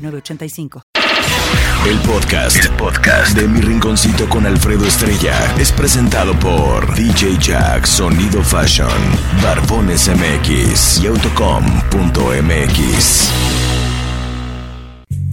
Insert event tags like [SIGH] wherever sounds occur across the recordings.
906985. El podcast, el podcast de Mi Rinconcito con Alfredo Estrella es presentado por DJ Jack Sonido Fashion, Barbones MX y Autocom.mx.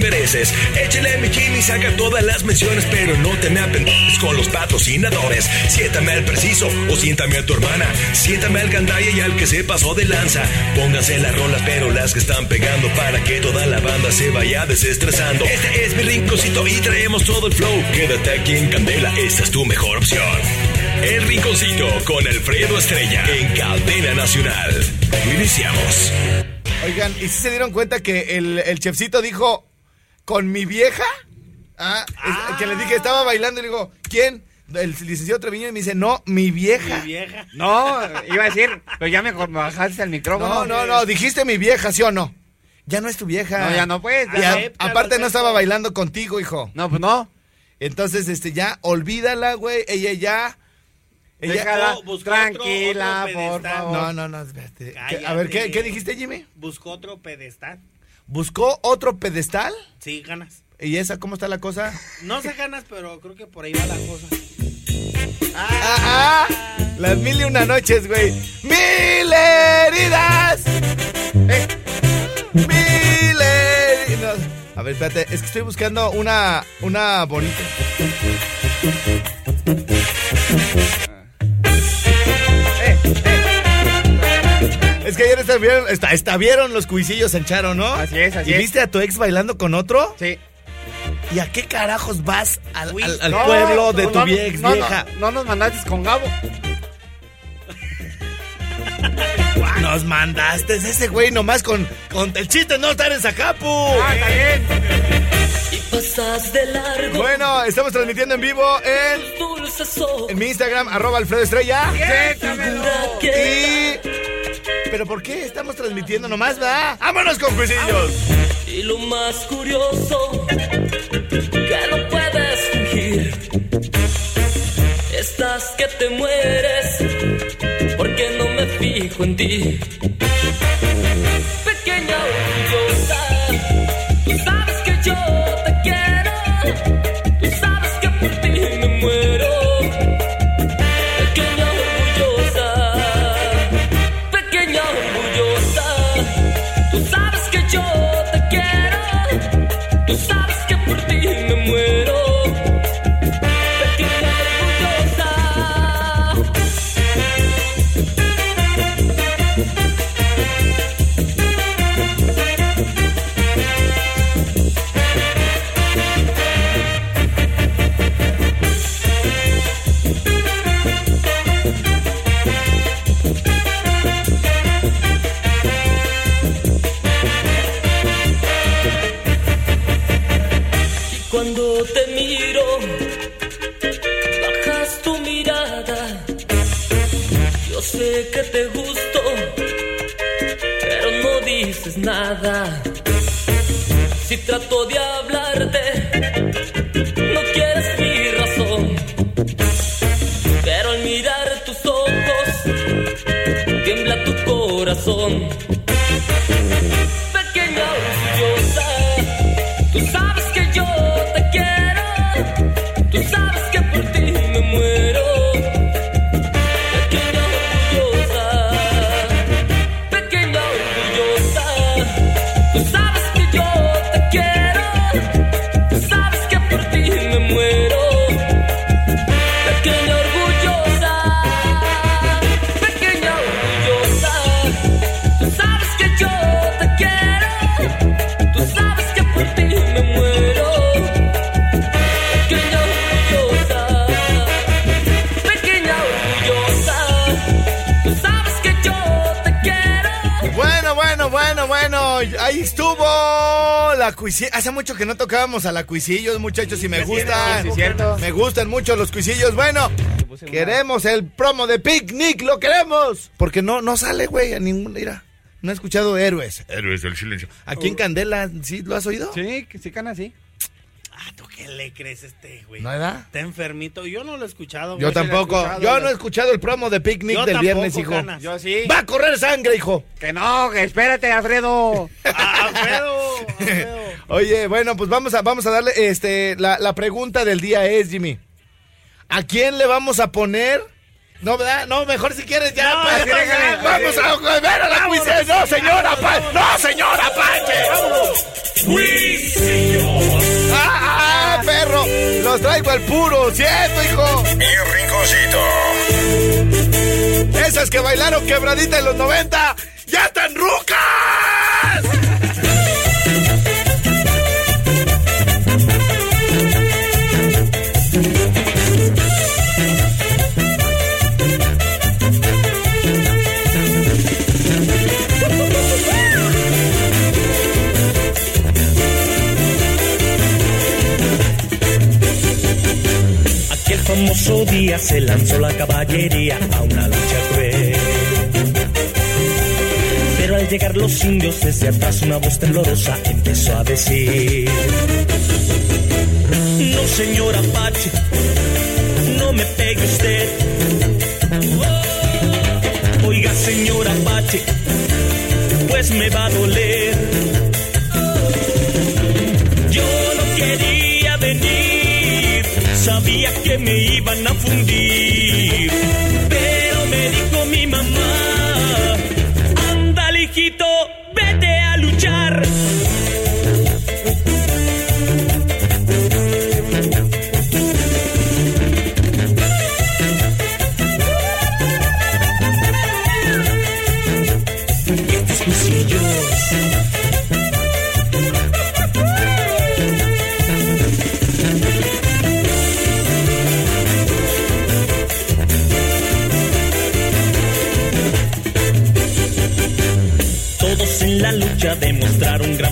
mereces. Échale mi Jimmy, saca todas las menciones, pero no te me apendes con los patrocinadores. Siéntame al preciso o siéntame a tu hermana. Siéntame al gandaya y al que se pasó de lanza. Pónganse las rolas, pero las que están pegando para que toda la banda se vaya desestresando. Este es mi rinconcito y traemos todo el flow. Quédate aquí en Candela, esta es tu mejor opción. El rinconcito con Alfredo Estrella en Cadena Nacional. Iniciamos. Oigan, ¿y si se dieron cuenta que el chefcito dijo con mi vieja? Ah, es- que le dije, estaba bailando y le digo, ¿quién? El licenciado Treviño y me dice, no, mi vieja. Mi vieja. No, iba a decir, pero ya me bajaste el micrófono. No, no, no, dijiste mi vieja, ¿sí o no? Ya no es tu vieja. No, ya no pues. Ya aparte no estaba bailando contigo, hijo. No, pues no. Entonces, este, ya, olvídala, güey. Ella ya. Ella. Déjala tranquila, otro- otro por favor. No, no, no, espérate. Cállate. A ver, ¿qué, qué dijiste, Jimmy? Buscó otro pedestal. ¿Buscó otro pedestal? Sí, ganas. ¿Y esa cómo está la cosa? No sé ganas, pero creo que por ahí va la cosa. Ah, ah, las mil y una noches, güey. ¡Mil heridas! Eh, ¡Mil heridas! A ver, espérate, es que estoy buscando una, una bonita. Es que ayer esta, esta vieron los cuisillos en Charo, ¿no? Así es, así ¿Y es. viste a tu ex bailando con otro? Sí. ¿Y a qué carajos vas al, Uy, al- al No, pueblo de no, tu no, ex no, vieja? No, no nos mandaste con Gabo. [LAUGHS] Nos mandaste ese güey nomás con, con el chiste no estar en Zacapu. Ah, está bien. Pasas de largo Bueno, estamos transmitiendo en vivo en, en mi Instagram, arroba Alfredo Estrella. Y... ¿Pero por qué estamos transmitiendo nomás, va? ¡Vámonos con cuisillos! y lo más curioso que no puedes fingir estás que te mueres porque no me fijo en ti pequeña orgullosa tú sabes que yo te quiero ahí estuvo la cuisilla. Hace mucho que no tocábamos a la cuisillos, muchachos, y me gustan. Sí. Me gustan mucho los cuisillos. Bueno, queremos el promo de Picnic, lo queremos. Porque no, no sale, güey, a ningún. Mira, no he escuchado Héroes. Héroes del silencio. Aquí en Candela, ¿sí lo has oído? Sí, sí cana así. Ah, ¿tú qué le crees a este, güey? ¿No, verdad? Está enfermito. Yo no lo he escuchado. Yo tampoco. escuchado, Yo no he escuchado el promo de Picnic Yo del tampoco, viernes, hijo. Yo sí. Va a correr sangre, hijo. Que no, que espérate, Alfredo. [LAUGHS] Ah, Alfredo, Alfredo. Oye, bueno, pues vamos a, vamos a darle, este, la, la pregunta del día es, Jimmy. ¿A quién le vamos a poner? No, ¿verdad? No, mejor si quieres ya. No, pues, déjale. vamos a ver a la cuisine. No, señora Apache. No, señora Apache. Perro. Los traigo al puro, ¿cierto, hijo? Mi rinconcito. Esas que bailaron quebradita en los 90, ya están rucas. Famoso día se lanzó la caballería a una lucha cruel. Pero al llegar los indios desde atrás una voz temblorosa empezó a decir No señor Apache, no me pegue usted Oh, Oiga señor Apache, pues me va a doler Yo no quería sabía que me iban a fundir.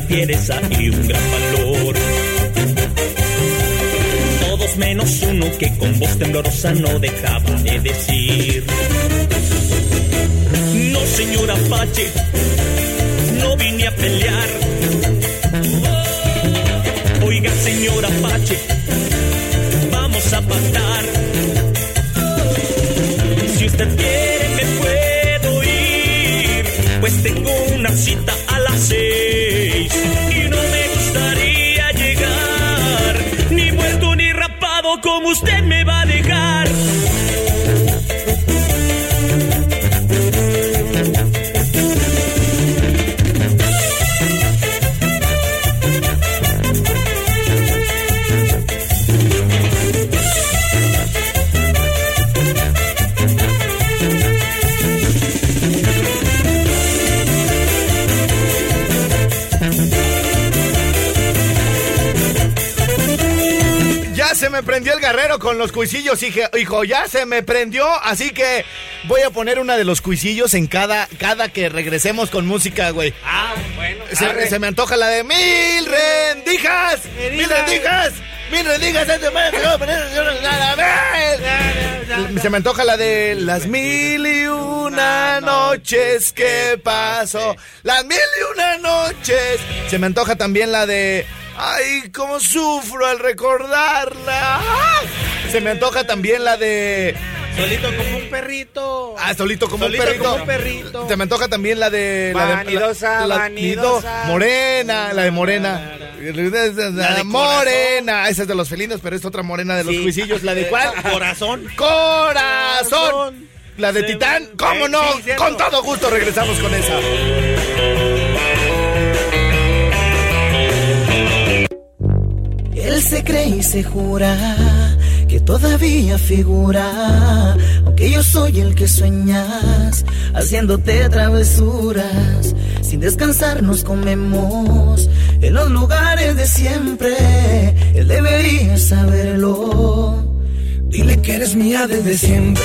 Fiereza y un gran valor. Todos menos uno que con voz temblorosa no dejaba de decir. No, señor Apache, no vine a pelear. Oiga, señor Apache, vamos a pactar. Si usted quiere me prendió el guerrero con los cuisillos, hije- hijo, ya se me prendió, así que voy a poner una de los cuisillos en cada, cada que regresemos con música, güey. Ah, bueno. Se, se me antoja la de mil rendijas, mil rendijas, mil rendijas, este se me antoja la de las mil y una noches que pasó, las mil y una noches. Se me antoja también la de Ay, cómo sufro al recordarla. Se me antoja también la de Solito como un perrito. Ah, solito como Solito un perrito. como un perrito. Se me antoja también la de. La de- Vanidosa, la- vanidosa. Morena, la de Morena. La de morena. Esa es de los felinos, pero es otra morena de los Sí. cuisillos. ¿La de cuál? [LAUGHS] Corazón. ¡Corazón! La de Titán. ¿Cómo Sí, no? Con todo gusto regresamos con esa. Él se cree y se jura que todavía figura, aunque yo soy el que sueñas, haciéndote travesuras. Sin descansar nos comemos en los lugares de siempre. Él debería saberlo. Dile que eres mía desde siempre.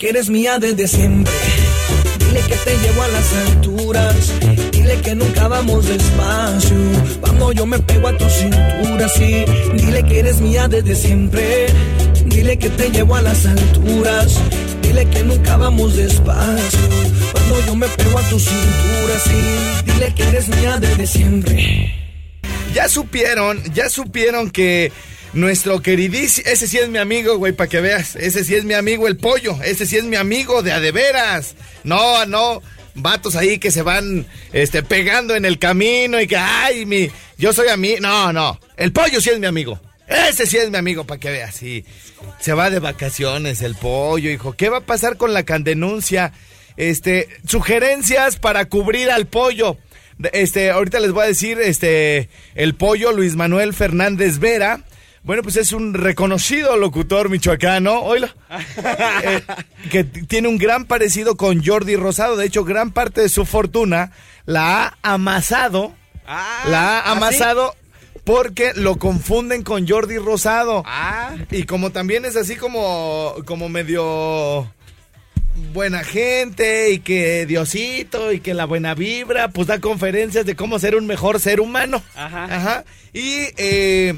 Que eres mía desde siempre. Dile que te llevo a las alturas. Dile que nunca vamos despacio. Cuando yo me pego a tu cintura, sí. Dile que eres mía desde siempre. Dile que te llevo a las alturas. Dile que nunca vamos despacio. Cuando yo me pego a tu cintura, sí. Dile que eres mía desde siempre. Ya supieron, ya supieron que nuestro queridísimo, ese sí es mi amigo, güey, para que veas, ese sí es mi amigo el pollo, ese sí es mi amigo de a de veras. No, no, vatos ahí que se van este pegando en el camino y que ay, mi yo soy a mí. No, no, el pollo sí es mi amigo. Ese sí es mi amigo, para que veas, sí. Se va de vacaciones el pollo, hijo. ¿Qué va a pasar con la candenuncia? Este, sugerencias para cubrir al pollo. Este, ahorita les voy a decir, este, el pollo Luis Manuel Fernández Vera. Bueno, pues es un reconocido locutor michoacano, oílo, [LAUGHS] eh, que tiene un gran parecido con Jordi Rosado. De hecho, gran parte de su fortuna la ha amasado, la ha ¿ah, amasado porque lo confunden con Jordi Rosado. Ah. Y como también es así como, como medio buena gente y que Diosito y que la buena vibra, pues da conferencias de cómo ser un mejor ser humano. Ajá. Ajá. Y, eh,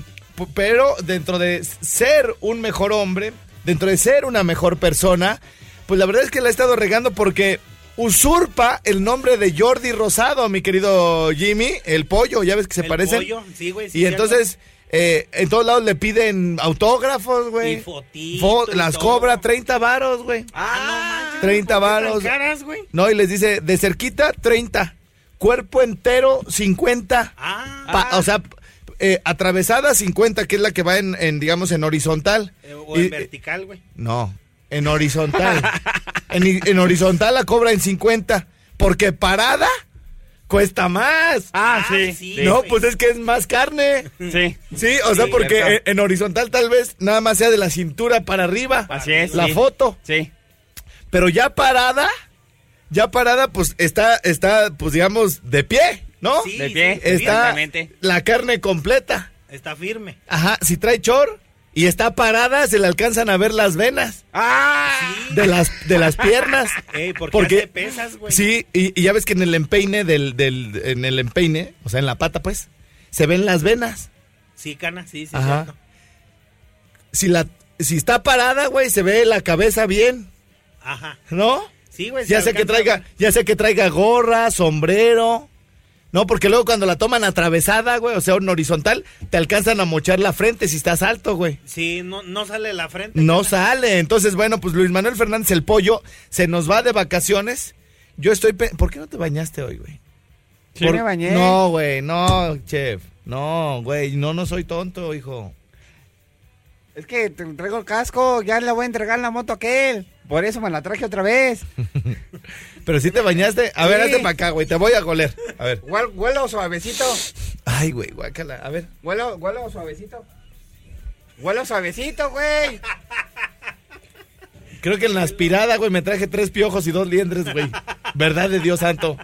pero dentro de ser un mejor hombre, dentro de ser una mejor persona, pues la verdad es que la ha estado regando porque usurpa el nombre de Jordi Rosado, mi querido Jimmy, el pollo, ya ves que se El parecen. pollo, sí, güey, sí, y entonces... eh, en todos lados le piden autógrafos, güey. Y fotito Fo- las cobra 30 varos, güey. Ah, no manches. 30 varos. caras, güey? No, y les dice, de cerquita, 30. Cuerpo entero, 50. Ah, O sea, eh, atravesada, 50, que es la que va en, en, digamos, en horizontal. eh, o en Y- vertical, güey. no, en horizontal. en, horizontal la cobra en 50. Porque parada cuesta más. Ah, sí. sí. sí. no, güey. pues es que es más carne. Sí. Sí, o sea, Sí, porque en, en horizontal tal vez nada más sea de la cintura para arriba. Así es. La sí. foto. Sí. Pero ya parada, ya parada, pues está, está, pues digamos, de pie, ¿no? Sí, De pie. Está Exactamente. la carne completa. Está firme. Ajá, si trae chor y está parada, se le alcanzan a ver las venas Ah. de las, de las piernas. [LAUGHS] Ey, ¿por qué Porque- hace pesas, güey? Sí, y, y ya ves que en el empeine del, del, en el empeine, o sea, en la pata, pues, se ven las venas. Sí, cana, sí, sí, Ajá. cierto. Si la, si está parada, güey, se ve la cabeza bien. Ajá. ¿No? Sí, güey. Ya se sea que traiga, ya sea que traiga gorra, sombrero. No, porque luego cuando la toman atravesada, güey, o sea, en horizontal, te alcanzan a mochar la frente si estás alto, güey. Sí, no, no sale la frente. No sale. Entonces, bueno, pues Luis Manuel Fernández el pollo se nos va de vacaciones. Yo estoy... pe- ¿Por qué no te bañaste hoy, güey? Sí Por- me bañé. No, güey, no, chef. No, güey, no, no soy tonto, hijo. Es que te traigo el casco, ya le voy a entregar la moto a aquel. Por eso me la traje otra vez. [LAUGHS] Pero si te bañaste. A ver, hazte para acá, güey, te voy a goler. A ver. Huel- Huelo suavecito. Ay, güey, guácala. A ver. Huelo, huelo suavecito. Huelo suavecito, güey. Creo que en la aspirada, güey, me traje tres piojos y dos liendres, güey. Verdad de Dios santo.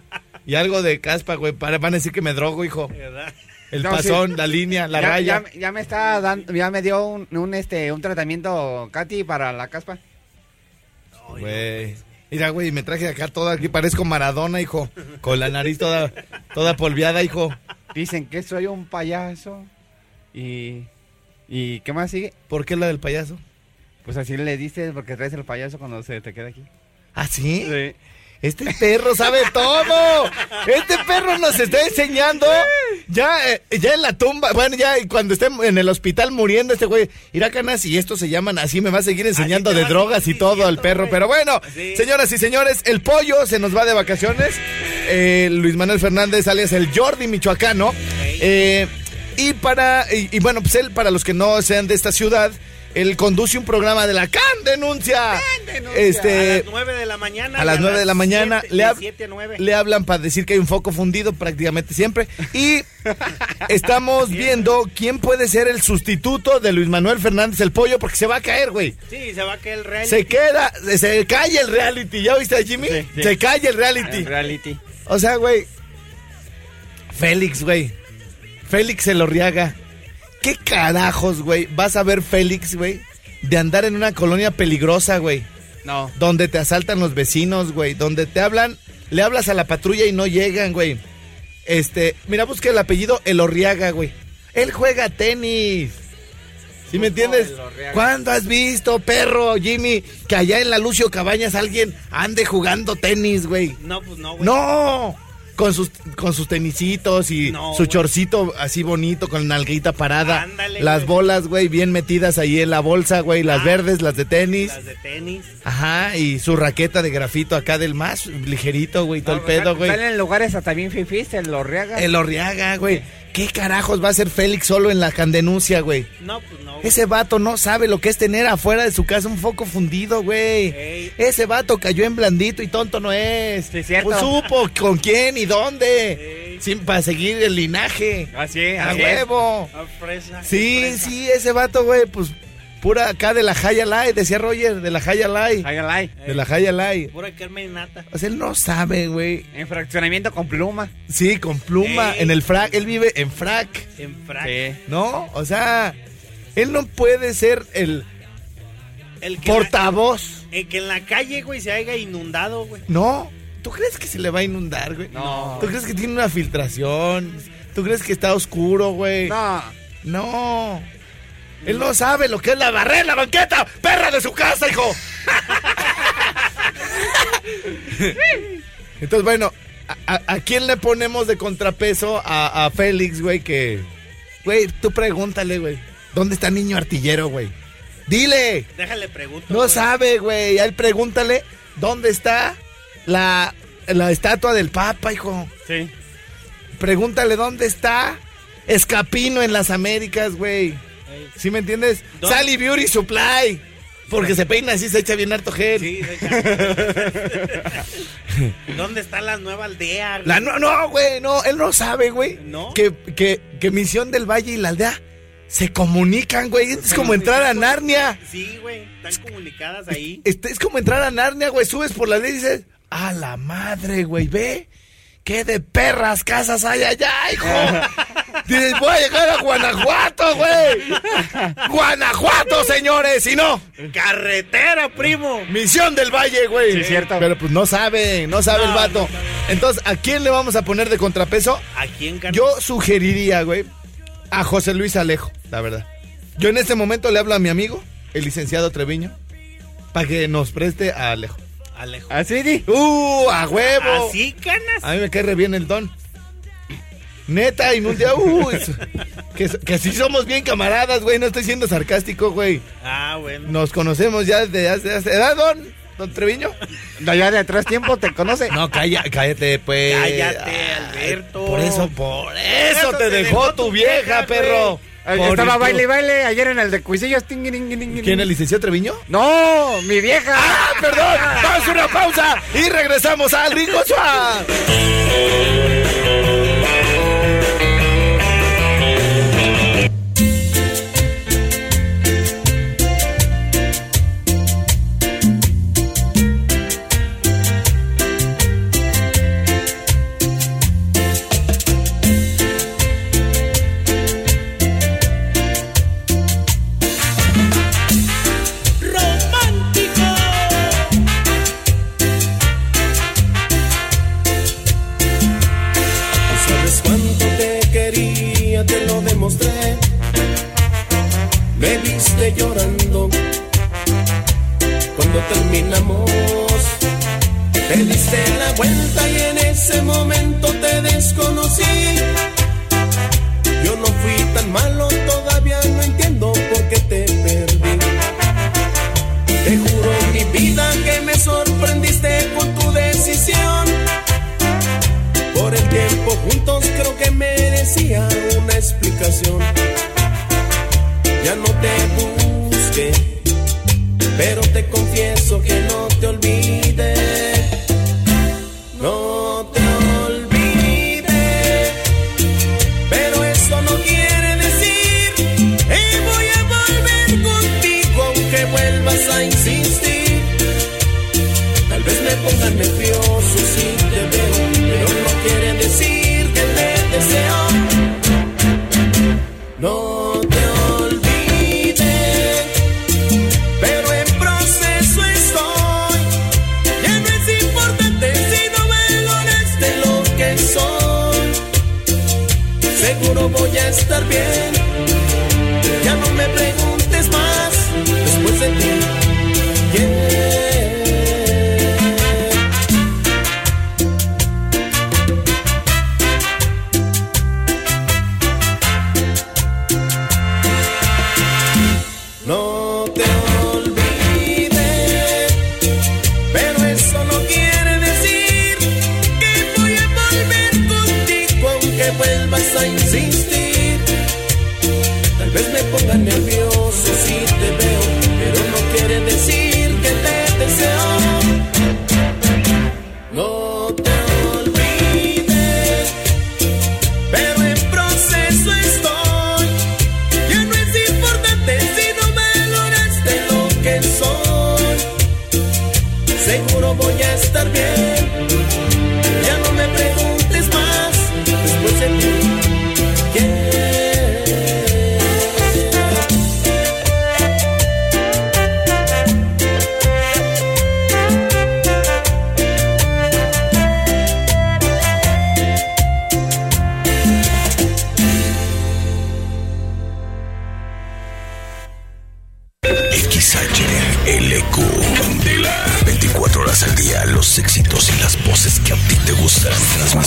Y algo de caspa, güey. Para, van a decir que me drogo, hijo. ¿Verdad? El No, pasón, sí. la línea, la ya, raya. Ya, ya me está dando, ya me dio un, un, este, un tratamiento, Katy, para la caspa. Güey. Mira, güey, me traje acá toda, aquí parezco Maradona, hijo. Con la nariz toda, toda polviada, hijo. Dicen que soy un payaso. Y, y ¿qué más sigue? ¿Por qué la del payaso? Pues así le dices porque traes el payaso cuando se te queda aquí. ¿Ah, sí? Este perro sabe todo. Este perro nos está enseñando. Ya, eh, ya en la tumba, bueno, ya cuando esté en el hospital muriendo este güey, irá canas y estos se llaman así, me va a seguir enseñando de drogas y todo el diciendo, perro. Pero bueno, Sí. señoras y señores, el pollo se nos va de vacaciones. Eh, Luis Manuel Fernández, alias el Jordi Michoacano. Eh, y para, y, y bueno, pues él, para los que no sean de esta ciudad, él conduce un programa de la CAN Denuncia. Este, a las 9 de la mañana. a las 9 de la mañana siete- le, de hab- 7 a 9. le hablan para decir que hay un foco fundido prácticamente siempre. Y [LAUGHS] estamos viendo quién puede ser el sustituto de Luis Manuel Fernández el pollo porque se va a caer, güey. Sí, se va a caer el reality. Se queda, se cae el reality. ¿Ya viste a Jimmy? sí. Se cae el reality. El reality. O sea, güey. Félix, güey. Félix Elorriaga. ¿Qué carajos, güey? Vas a ver Félix, güey, de andar en una colonia peligrosa, güey. No. Donde te asaltan los vecinos, güey. Donde te hablan, le hablas a la patrulla y no llegan, güey. Este, mira, busca el apellido Elorriaga, güey. Él juega tenis. ¿Sí me entiendes? Elorriaga. ¿Cuándo has visto, perro, Jimmy, que allá en la Lucio Cabañas alguien ande jugando tenis, güey? No, pues no, güey. ¡No! Con sus, con sus tenisitos y No, su chorcito así bonito con nalguita parada. Ándale, las bolas, güey, bien metidas ahí en la bolsa, güey. Las Ah, verdes, las de tenis. Las de tenis. Ajá, y su raqueta de grafito acá del más ligerito, güey, todo el pedo, güey. Salen lugares hasta bien fifís, el Lorriaga. El Orriaga, güey. ¿Qué carajos va a hacer Félix solo en la candenuncia, güey? No, pues no. güey. Ese vato no sabe lo que es tener afuera de su casa un foco fundido, güey. Ey. Ese vato cayó en blandito y tonto no es. Sí, cierto. Pues supo con quién y dónde. Ey. Sí, para seguir el linaje. Así, A así es. huevo. Ah, fresa, Sí, fresa. sí, ese vato, güey, pues pura acá de la Jaya Lai, decía Roger, de la Jaya Lai. Hagan like. De la Jaya Lai. Pura Carmen Nata. O sea, él no sabe, güey. En fraccionamiento con pluma. Sí, con pluma, Ey. en el frac. Él vive en frac, En frac. Sí. ¿no? O sea, él no puede ser el El que, en la, portavoz. el que en la calle, güey, se haya inundado, güey. No. ¿Tú crees que se le va a inundar, güey? No. ¿Tú crees que tiene una filtración? ¿Tú crees que está oscuro, güey? No. No. Él no sabe lo que es la barrera, la banqueta, perra de su casa, hijo. [LAUGHS] Entonces, bueno, ¿a, a- a quién le ponemos de contrapeso a, a Félix, güey? Que, güey, tú pregúntale, güey. ¿Dónde está niño artillero, güey? Dile. Déjale pregunto. No güey. sabe, güey. A él pregúntale dónde está la, la estatua del Papa, hijo. Sí. Pregúntale dónde está Escapino en las Américas, güey. Ey. ¿Sí me entiendes? ¿Dónde? Sally Beauty Supply. Porque se peina así, se echa bien harto gel. Sí, de hecho. [LAUGHS] ¿Dónde está la nueva aldea? güey? La, no, no, güey, no, él no sabe, güey. ¿No? Que, que, que Misión del Valle y la aldea se comunican, güey. Es como entrar a Narnia. Sí, güey. Están comunicadas ahí. Este, es como entrar a Narnia, güey. Subes por la ley y dices, a la madre, güey, ve. ¿Qué de perras casas hay allá, hijo? Dices, voy a llegar a Guanajuato, güey. Guanajuato, señores, si no. Carretera, primo. Misión del Valle, güey. Sí, cierto. Pero pues no sabe, no sabe No, el vato. no. Entonces, ¿a quién le vamos a poner de contrapeso? ¿A quién, carnal? Yo sugeriría, güey, a José Luis Alejo, la verdad. Yo en este momento le hablo a mi amigo, el licenciado Treviño, para que nos preste a Alejo. Alejo. Así di. ¡Uh, a huevo! Así, canas. A mí me cae re bien el don. Neta, y un día, uh, es- que, que sí somos bien camaradas, güey. No estoy siendo sarcástico, güey. Ah, bueno. Nos conocemos ya desde hace, hace ¿edad, don? ¿Don Treviño? De allá de atrás tiempo te conoce. No, calla, cállate, pues. Cállate, Ay, Alberto. Por eso, por eso te dejó tu vieja, perro. Por Estaba esto- baile y baile ayer en el de Cuisillos. ¿Quién, el licenciado Treviño? No, mi vieja. ¡Ah, perdón! Vamos a una pausa y regresamos al Rico Suá. Estar bien.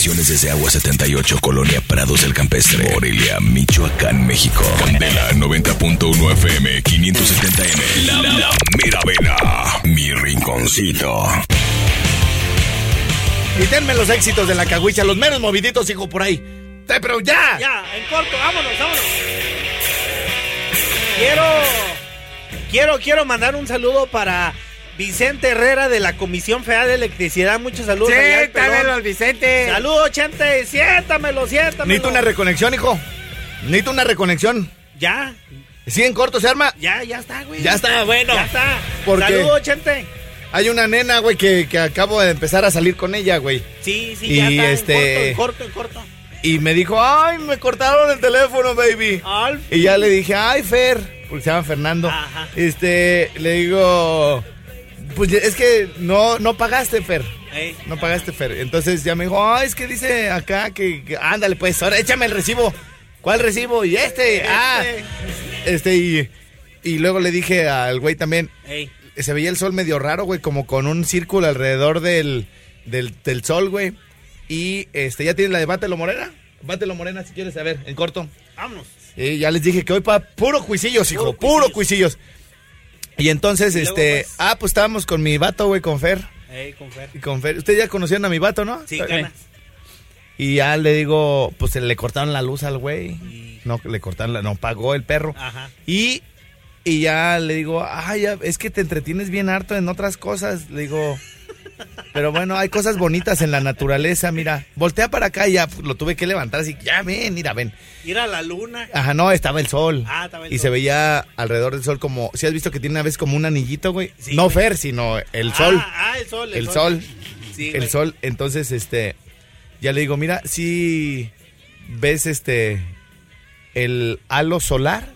Transmisiones desde Agua 78, Colonia Prados del Campestre, Morelia, Michoacán, México. Candela 90.1 FM, 570M. La, la mera vena, mi rinconcito. Y denme los éxitos de la caguicha, los menos moviditos, hijo, por ahí. ¡Te, pero ya! Ya, en corto, vámonos, vámonos. Quiero, quiero, quiero mandar un saludo para Vicente Herrera de la Comisión Federal de Electricidad. Muchos saludos. Siéntamelo, Vicente. Saludos, Chente. Siéntamelo, siéntamelo. Necesito una reconexión, hijo. Necesito una reconexión. Ya, ¿Sí en corto se arma? ya, ya está, güey. Ya está, bueno. Ya está. Porque- Saludos, Chente. Hay una nena, güey, que, que acabo de empezar a salir con ella, güey. Sí, sí, Y ya está. este- En corto, en corto, en corto. Y me dijo, ay, me cortaron el teléfono, baby. Y ya le dije, ay, Fer, porque se llama Fernando. Ajá. Este, le digo, pues es que no, no pagaste, Fer. No pagaste, Fer. Entonces ya me dijo, es que dice acá que, que- ándale, pues, ahora échame el recibo. ¿Cuál recibo? Y este, ah, este, y, y luego le dije al güey también, se veía el sol medio raro, güey, como con un círculo alrededor del, del, del sol, güey. Y este, ya tienes la de Bátelo Morena. Bátelo Morena, si quieres saber, en corto. Vámonos. Y ya les dije que hoy para puro cuisillos, hijo, puro, cuisillos. Y entonces, Y este, ah, pues estábamos con mi vato, güey, con Fer. Ey, con Fer. Y con Fer. Ustedes ya conocían a mi vato, ¿no? Sí. Y ya le digo, pues le cortaron la luz al güey. No, le cortaron la, no pagó el perro. Ajá. Y, y ya le digo, ay, ya, es que te entretienes bien harto en otras cosas. Le digo, pero bueno, hay cosas bonitas en la naturaleza, mira. Voltea para acá y ya lo tuve que levantar así, ya ven, mira, ven. Ir a la luna. Ajá, no, estaba el sol. Ah, estaba el y sol. se veía alrededor del sol como, si has visto que tiene una vez como un anillito, güey. no Fer, sino el sol. Ah, ah, el sol. el sol. Sí, el güey. sol. Entonces, este, ya le digo, mira, si ves este, el halo solar.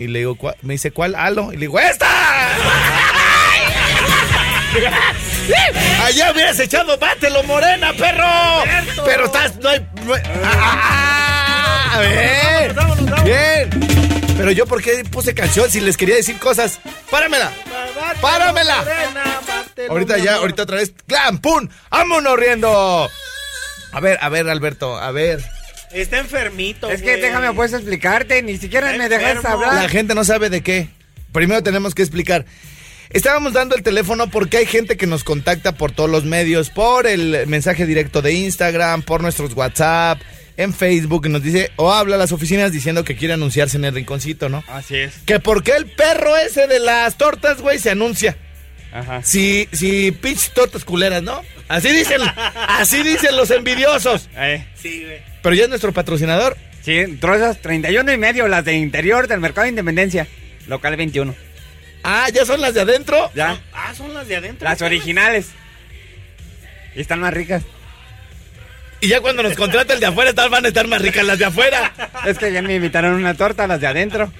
Y le digo, "¿Cuál?". me dice, ¿cuál halo? Y le digo, ¡esta! [LAUGHS] [LAUGHS] Allá hubieras echado bátelo, morena, perro. Pero estás, no hay. no hay- ¡Ah! a ver. Bien. Pero yo, ¿por qué puse canción si les quería decir cosas? ¡Páramela! ¡Páramela! Ahorita ya, ahorita otra vez. ¡Clam! ¡Pum! ¡Vámonos riendo! A ver, a ver, Alberto, a ver. Está enfermito. Es que déjame pues explicarte, ni siquiera me dejas hablar. La gente no sabe de qué. Primero tenemos que explicar. Estábamos dando el teléfono porque hay gente que nos contacta por todos los medios, por el mensaje directo de Instagram, por nuestros WhatsApp, en Facebook, y nos dice, o habla a las oficinas diciendo que quiere anunciarse en el rinconcito, ¿no? Así es. Que por qué el perro ese de las tortas, güey, se anuncia. Ajá. Si, si pinches tortas culeras, ¿no? Así dicen, así dicen los envidiosos. Eh, Sí, güey. Pero ya es nuestro patrocinador. sí, trozas 31 y medio, las de interior del Mercado de Independencia. Local 21. Ah, ya son las de adentro. Ya. Ah, son las de adentro. Las originales. Y están más ricas. Y ya cuando nos contrata el de afuera, tal van a estar más ricas las de afuera. Es que ya me invitaron una torta, las de adentro.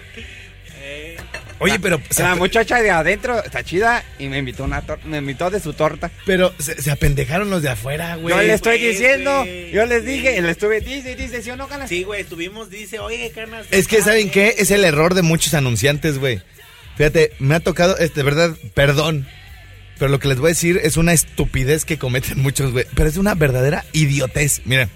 Oye, pero se, La muchacha de adentro está chida y me invitó una me invitó de su torta. pero se, se apendejaron los de afuera, güey. yo le estoy pues, diciendo, yo les dije, y le estuve, dice, dice, ¿sí o no, canas? Sí, güey, estuvimos, dice, oye, canas. Es que, ¿saben qué? Es el error de muchos anunciantes, güey. Fíjate, me ha tocado, es de verdad, perdón. Pero lo que les voy a decir es una estupidez que cometen [LAUGHS] muchos, güey. Pero es una verdadera idiotez. Miren,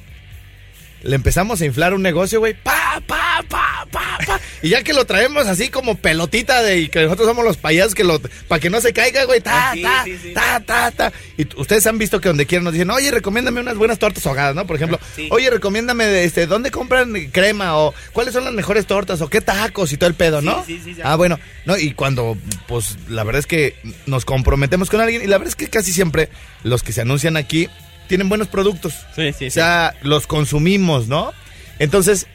le empezamos a inflar un negocio, güey. Pa, pa, pa, pa, pa. Y ya que lo traemos así como pelotita de y que nosotros somos los payasos que lo. Para que no se caiga, güey. Ta, Ah, sí, ta, sí, sí. ta, ta, ta. Y ustedes han visto que donde quieran nos dicen, oye, recomiéndame unas buenas tortas ahogadas, ¿no? Por ejemplo, [LAUGHS] Sí. oye, recomiéndame de este, ¿dónde compran crema? O cuáles son las mejores tortas? O qué tacos y todo el pedo, ¿no? Sí, sí, sí, ah, bueno, no, y cuando, pues, la verdad es que nos comprometemos con alguien, y la verdad es que casi siempre los que se anuncian aquí tienen buenos productos. Sí, sí, O sea, los consumimos, ¿no? Entonces,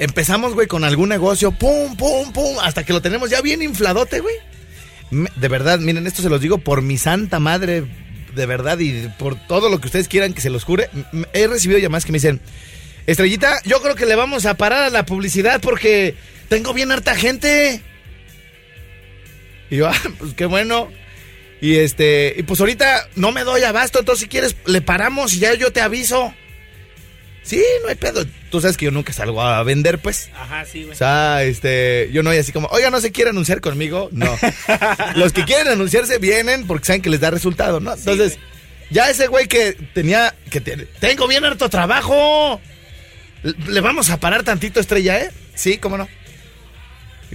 empezamos, güey, con algún negocio, pum, pum, pum, hasta que lo tenemos ya bien infladote, güey. De verdad, miren, esto se los digo por mi santa madre, de verdad, y por todo lo que ustedes quieran que se los jure. He recibido llamadas que me dicen, Estrellita, yo creo que le vamos a parar a la publicidad porque tengo bien harta gente. Y yo, [LAUGHS] ah, pues qué bueno. Y este, y pues ahorita no me doy abasto, entonces si quieres le paramos y ya yo te aviso. Sí, no hay pedo. Tú sabes que yo nunca salgo a vender, pues. Ajá, sí, güey. O sea, este, yo no voy así como, oiga, no se quiere anunciar conmigo. No. [LAUGHS] Los que quieren anunciarse vienen porque saben que les da resultado, ¿no? Entonces, ya ese güey que tenía, que te- tengo bien harto trabajo. Le- vamos a parar tantito, estrella, ¿eh? Sí, cómo no.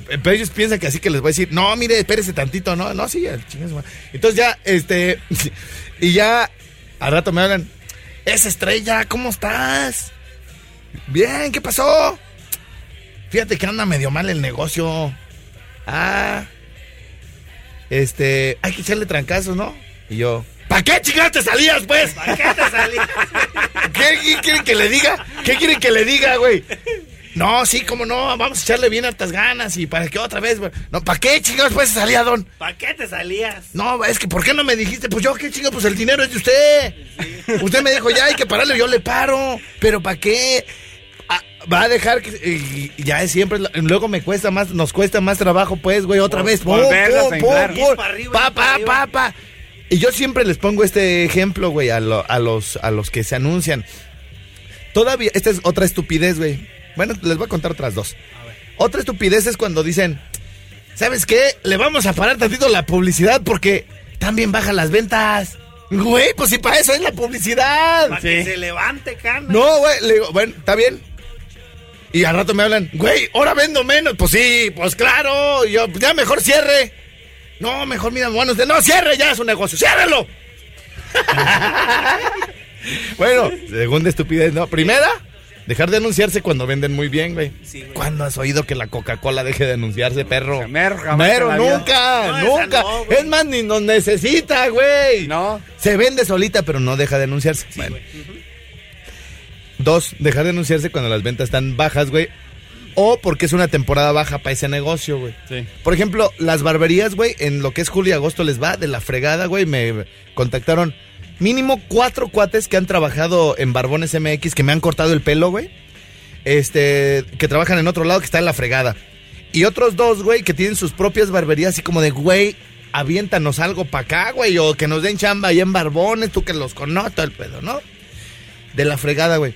Pero ellos piensan que así que les voy a decir, no, mire, espérese tantito, no, no, sí, su madre. Entonces ya, este, [LAUGHS] y ya, al rato me hablan, es estrella, ¿cómo estás? Bien, ¿qué pasó? Fíjate que anda medio mal el negocio. Ah, este, hay que echarle trancazos, ¿no? Y yo, ¿para qué chingados te salías, pues? ¿Para qué te salí? ¿Qué, qué quieren que le diga? ¿Qué quieren que le diga, güey? No, sí, cómo no, vamos a echarle bien hartas ganas y para que otra vez. No, ¿para qué chingados pues se salía, don? ¿Para qué te salías? No, es que ¿por qué no me dijiste? Pues yo, ¿qué chingados? Pues el dinero es de usted. Usted me dijo, ya hay que pararle, yo le paro. ¿Pero para qué? Ah, va a dejar que... y- y ya es siempre... Luego me cuesta más, nos cuesta más trabajo, pues, güey, otra vez. Pum, pum, arriba, Pa, pa, pa, pa. Y yo siempre les pongo este ejemplo, güey, a, lo- a los, a los que se anuncian. Todavía, esta es otra estupidez, güey. Bueno, les voy a contar otras dos. Otra estupidez es cuando dicen, ¿sabes qué? Le vamos a parar tantito la publicidad porque también bajan las ventas. Güey, pues si para eso es la publicidad. Para que se levante, carnal. No, güey, le digo, bueno, está bien. Y al rato me hablan, güey, ahora vendo menos. Pues sí, pues claro, yo, ya mejor cierre. No, mejor mira, bueno, no, cierre ya su negocio, ciérrelo. [LAUGHS] bueno, segunda estupidez, ¿no? Primera, dejar de anunciarse cuando venden muy bien, güey. ¿Cuándo has oído que la Coca-Cola deje de anunciarse, perro? Mero, jamás Mero, en la vida. nunca, No, esa nunca. no, güey. es más, ni nos necesita, güey. No. Se vende solita, pero no deja de anunciarse. Bueno. Dos, dejar de anunciarse cuando las ventas están bajas, güey. O porque es una temporada baja para ese negocio, güey. Sí. Por ejemplo, las barberías, güey, en lo que es julio y agosto les va de la fregada, güey. Me contactaron mínimo cuatro cuates que han trabajado en Barbones MX, que me han cortado el pelo, güey. Este, que trabajan en otro lado que está en la fregada. Y otros dos, güey, que tienen sus propias barberías, así como de, güey, aviéntanos algo para acá, güey, o que nos den chamba ahí en Barbones, tú que los conoces, el pedo, ¿no? De la fregada, güey.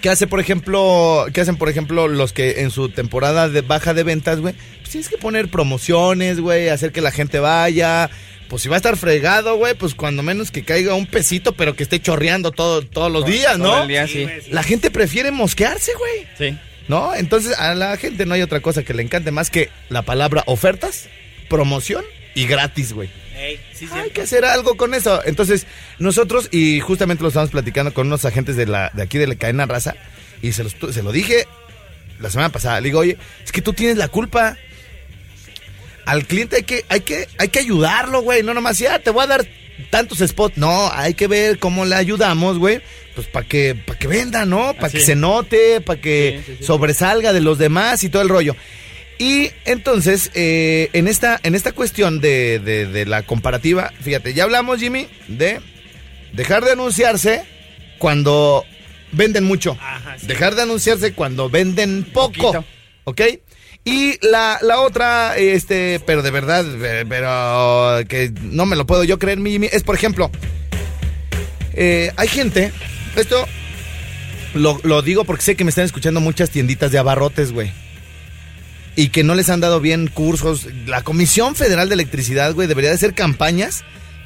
¿Qué hace, por ejemplo, qué hacen, por ejemplo, los que en su temporada de baja de ventas, güey? Pues tienes que poner promociones, güey, hacer que la gente vaya. Pues si va a estar fregado, güey, pues cuando menos que caiga un pesito, pero que esté chorreando todo, todos los días, ¿no? Todo el día, sí. La gente prefiere mosquearse, güey. Sí. ¿No? Entonces a la gente no hay otra cosa que le encante más que la palabra ofertas, promoción y gratis, güey. Sí, Hay que hacer algo con eso. Entonces, nosotros, y justamente lo estamos platicando con unos agentes de, la, de aquí de la cadena raza, y se, los se lo dije la semana pasada. Le digo, oye, es que tú tienes la culpa. Al cliente hay que, hay que, hay que ayudarlo, güey. No nomás, ya te voy a dar tantos spots. No, hay que ver cómo le ayudamos, güey. Pues para que, para que venda, ¿no? Para que se note, para que Sí, sí, sí. sobresalga de los demás y todo el rollo. Y entonces, eh, en, esta, en esta cuestión de, de- de la comparativa, fíjate, ya hablamos, Jimmy, de dejar de anunciarse cuando venden mucho. Ajá. Dejar de anunciarse cuando venden poco. ¿Ok? Y la, la otra, este, pero de verdad, pero que no me lo puedo yo creer, Jimmy, es por ejemplo, eh, hay gente, esto lo, lo digo porque sé que me están escuchando muchas tienditas de abarrotes, güey. Y que no les han dado bien cursos. La Comisión Federal de Electricidad, güey, debería de hacer campañas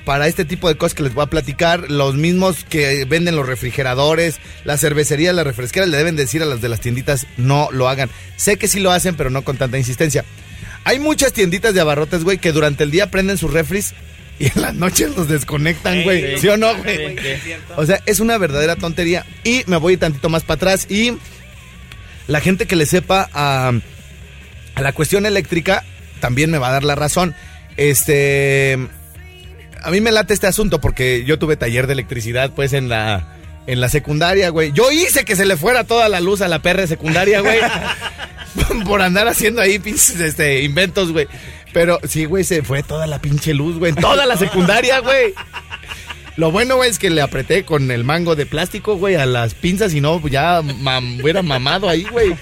para este tipo de cosas que les voy a platicar. Los mismos que venden los refrigeradores, las cervecerías, las refresqueras, le deben decir a las de las tienditas no lo hagan. Sé que sí lo hacen, pero no con tanta insistencia. Hay muchas tienditas de abarrotes, güey, que durante el día prenden sus refris y en las noches los desconectan, güey. Ey, ¿Sí o no, güey? O sea, es una verdadera tontería. Y me voy tantito más para atrás. Y la gente que le sepa a, a la cuestión eléctrica también me va a dar la razón. Este. A mí me late este asunto porque yo tuve taller de electricidad, pues, en la. En la secundaria, güey. Yo hice que se le fuera toda la luz a la perra de secundaria, güey. [LAUGHS] por andar haciendo ahí pinches este, inventos, güey. Pero sí, güey, se fue toda la pinche luz, güey. En toda la secundaria, güey. Lo bueno, güey, es que le apreté con el mango de plástico, güey, a las pinzas y no, pues ya mam- hubiera mamado ahí, güey.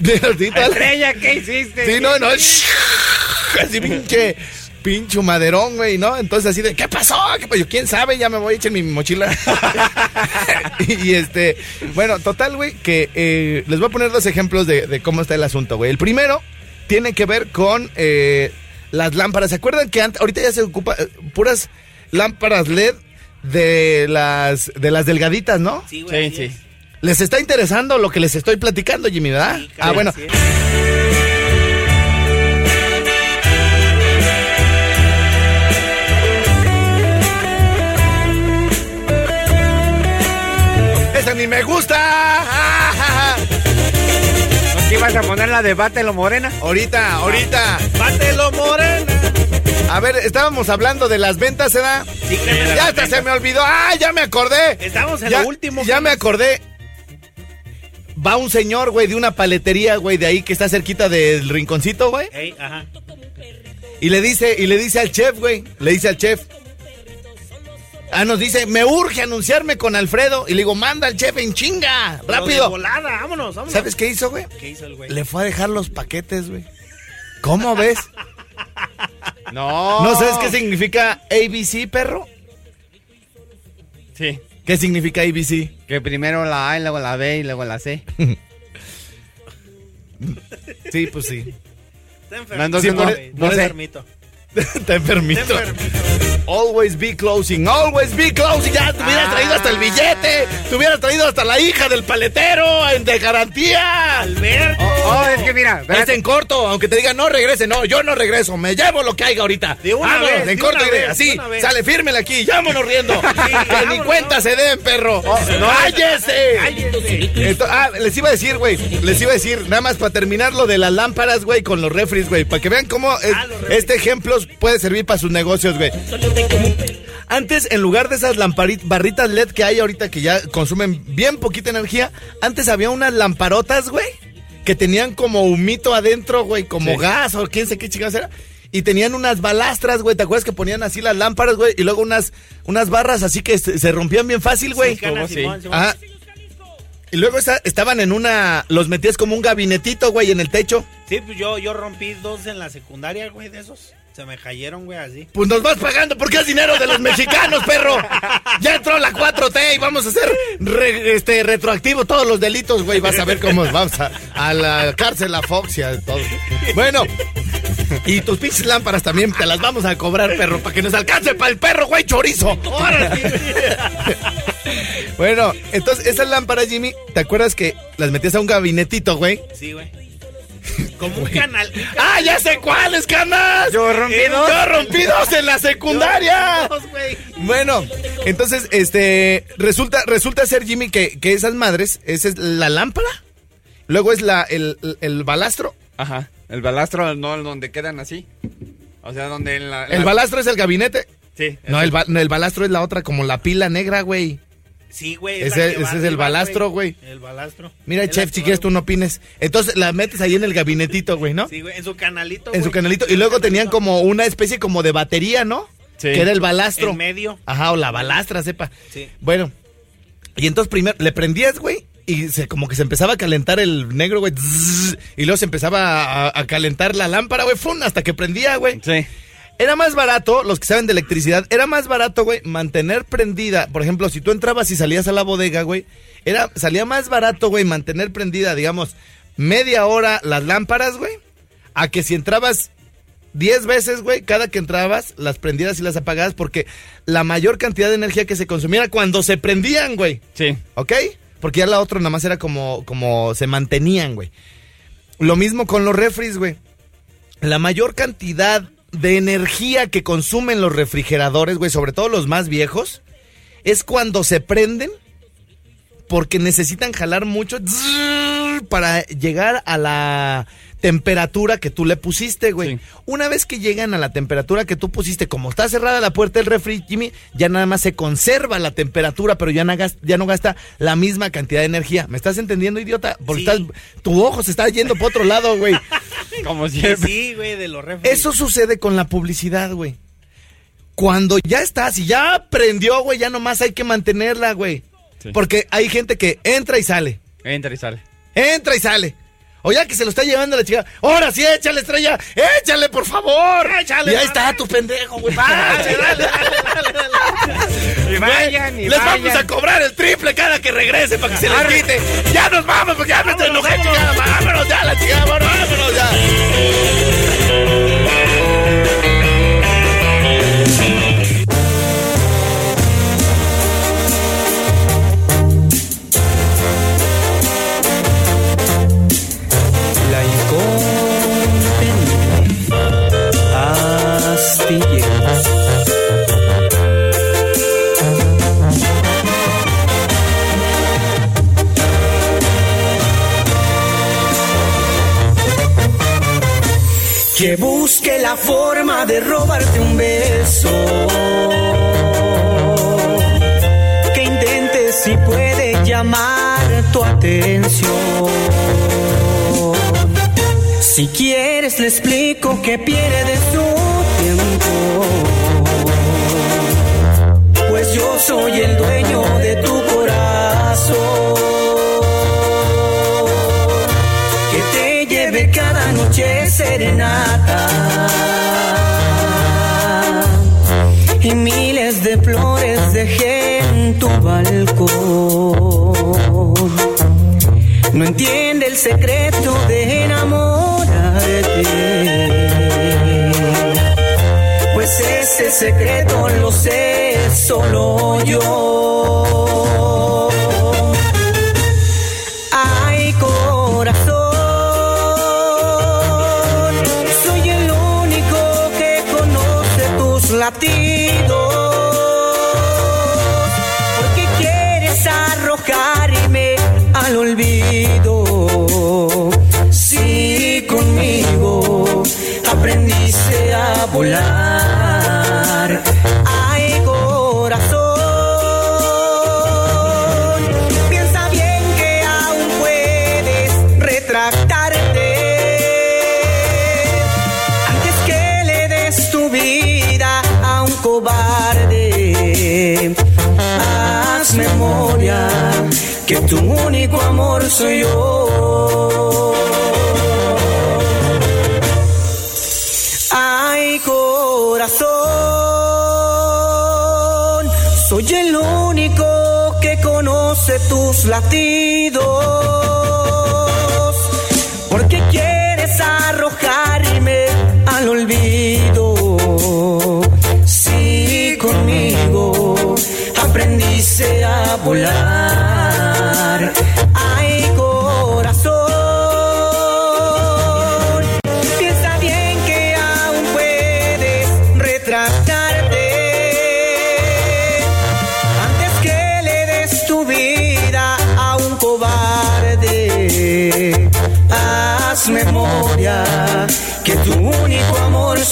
[LAUGHS] Estrella, ¿qué hiciste? Sí, no, no. [LAUGHS] Así pinche, pinche maderón, güey, ¿no? Entonces así de, ¿qué pasó? ¿Qué pasó? ¿Quién sabe? Ya me voy a echar mi mochila. y, [LAUGHS] y, este, bueno, total, güey, que eh, les voy a poner dos ejemplos de, de cómo está el asunto, güey. El primero tiene que ver con eh, las lámparas. ¿Se acuerdan que antes, ahorita ya se ocupa eh, puras lámparas LED de las, de las delgaditas, ¿no? Sí, güey. Sí, sí. es. ¿Les está interesando lo que les estoy platicando, Jimmy, verdad? Sí, ah, bueno. Ni me gusta! ¿No te ibas a poner la de Bátelo Morena? Ahorita, ahorita. Bátelo, morena. A ver, estábamos hablando de las ventas, ¿verdad? Sí, créeme, Ya hasta se me olvidó. ¡Ah, ya me acordé! Estamos en ya, lo último. Ya me acordé. Va un señor, güey, de una paletería, güey, de ahí que está cerquita del rinconcito, güey. Ey, ajá. Y le dice, y le dice al chef, güey. Le dice al chef. Ah, nos dice, me urge anunciarme con Alfredo. Y le digo, manda al chef en chinga, rápido. volada, vámonos, vámonos. ¿Sabes qué hizo, güey? qué hizo el güey? Le fue a dejar los paquetes, güey. ¿Cómo ves? [LAUGHS] No. ¿No sabes qué significa ABC, perro? Sí. ¿Qué significa ABC? Que primero la A y luego la B y luego la C. [LAUGHS] Sí, pues sí. Está enfermo. No, Sí, no, por- güey, no está sé. [LAUGHS] Está enfermito. Always be closing, always be closing. Ya te hubieras Ah. traído hasta el billete. Te hubieras traído hasta la hija del paletero en- de garantía. Alberto. Oh, es que mira, Es espérate. en corto, aunque te digan no regrese, no, yo no regreso, me llevo lo que haya ahorita. De una Vámonos, vez, en de corto una vez, así, de una vez. sale, fírmele aquí, vámonos riendo. [LAUGHS] que ni cuenta se den, perro. ¡Cállese! Esto- ah, les iba a decir, güey, les iba a decir, nada más para terminar lo de las lámparas, güey, con los refris, güey, para que vean cómo es- Ah, este ejemplo puede servir para sus negocios, güey. Antes, en lugar de esas lamparitas, barritas LED que hay ahorita que ya consumen bien poquita energía, antes había unas lamparotas, güey, que tenían como humito adentro, güey, como gas o quién sé qué chingados era. Y tenían unas balastras, güey, ¿te acuerdas que ponían así las lámparas, güey? Y luego unas, unas barras así que se, se rompían bien fácil, güey. Sí. Ajá. Y luego esta- estaban en una, los metías como un gabinetito, güey, en el techo. Sí, pues yo, yo rompí dos en la secundaria, güey, de esos. Se me cayeron, güey, así. Pues nos vas pagando porque es dinero de los mexicanos, perro. Ya entró la 4T y vamos a hacer re- este retroactivo todos los delitos, güey. Vas a ver cómo vamos a, a la cárcel, a Fox y a todo. Bueno, y tus pinches lámparas también te las vamos a cobrar, perro, para que nos alcance para el perro, güey, chorizo. Bueno, entonces esas lámparas, Jimmy, ¿te acuerdas que las metías a un gabinetito, güey? Sí, güey. [LAUGHS] Como un canal. ¡Ah, ya sé cuáles, canas! Yo rompí Eh, dos. Yo rompí dos en la secundaria. Dos, güey. Bueno, entonces, este, resulta, resulta ser, Jimmy, que, que esas madres, esa es la lámpara, luego es la, el, el balastro, Ajá. El balastro, no, donde quedan así. O sea, donde en la... el la- balastro es el gabinete. Sí. No, el, ba- no, el balastro es la otra, como la pila negra, güey. Sí, güey. Ese- va es el arriba, balastro, güey. El balastro. Mira, chef, si quieres tú no opines. Entonces la metes ahí en el gabinetito, güey, ¿no? Sí, güey, en su canalito, en su canalito. Y luego tenían como una especie como de batería, ¿no? Sí. Que era el balastro. En medio. Ajá, o la balastra, sepa. Sí. Bueno, y entonces primero le prendías, güey, y se, como que se empezaba a calentar el negro, güey, y luego se empezaba a, a calentar la lámpara, güey, ¡fum! hasta que prendía, güey. Sí. Era más barato, los que saben de electricidad, era más barato, güey, mantener prendida. Por ejemplo, si tú entrabas y salías a la bodega, güey, era, salía más barato, güey, mantener prendida, digamos, media hora las lámparas, güey, a que si entrabas 10 veces, güey, cada que entrabas, las prendías y las apagabas, porque la mayor cantidad de energía que se consumiera cuando se prendían, güey. Sí. ¿Ok? Porque ya la otra nada más era como, como se mantenían, güey. Lo mismo con los refris, güey. La mayor cantidad de energía que consumen los refrigeradores, güey, sobre todo los más viejos, es cuando se prenden porque necesitan jalar mucho para llegar a la temperatura que tú le pusiste, güey. Sí. Una vez que llegan a la temperatura que tú pusiste, como está cerrada la puerta del refri, Jimmy, ya nada más se conserva la temperatura, pero ya no, gasta, ya no gasta la misma cantidad de energía. ¿Me estás entendiendo, idiota? Porque Sí. estás, tu ojo se está yendo por otro lado, güey. [LAUGHS] Como Sí, siempre. Sí, güey, de los refres. Eso sucede con la publicidad, güey. Cuando ya está, si ya prendió, güey, ya nomás hay que mantenerla, güey. Sí. Porque hay gente que entra y sale. Entra y sale. Entra y sale. O ya que se lo está llevando la chica. Ahora sí, échale, estrella. Échale, por favor. Échale, Y ahí está tu pendejo, güey. Dale, dale, [LAUGHS] dale, dale. Y vayan, y Les vayan. vamos a cobrar el triple cada que regrese para que se les quite. Ya nos vamos, porque ya me estoy chingada. Vámonos ya, la chica, vámonos ya. Que busque la forma de robarte un beso. Que intente si puede llamar tu atención. Si quieres le explico que pierde su tiempo. Pues yo soy el dueño flores dejé en tu balcón. No entiende el secreto de enamorarte. Pues ese secreto lo sé solo yo. que tu único amor soy yo. Ay, corazón, soy el único que conoce tus latidos.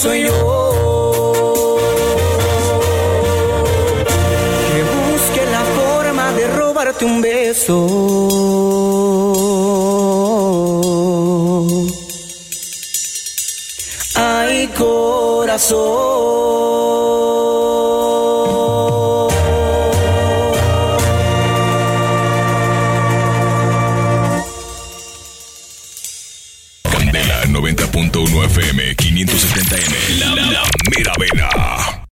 soy yo. Que busque la forma de robarte un beso. Ay, corazón.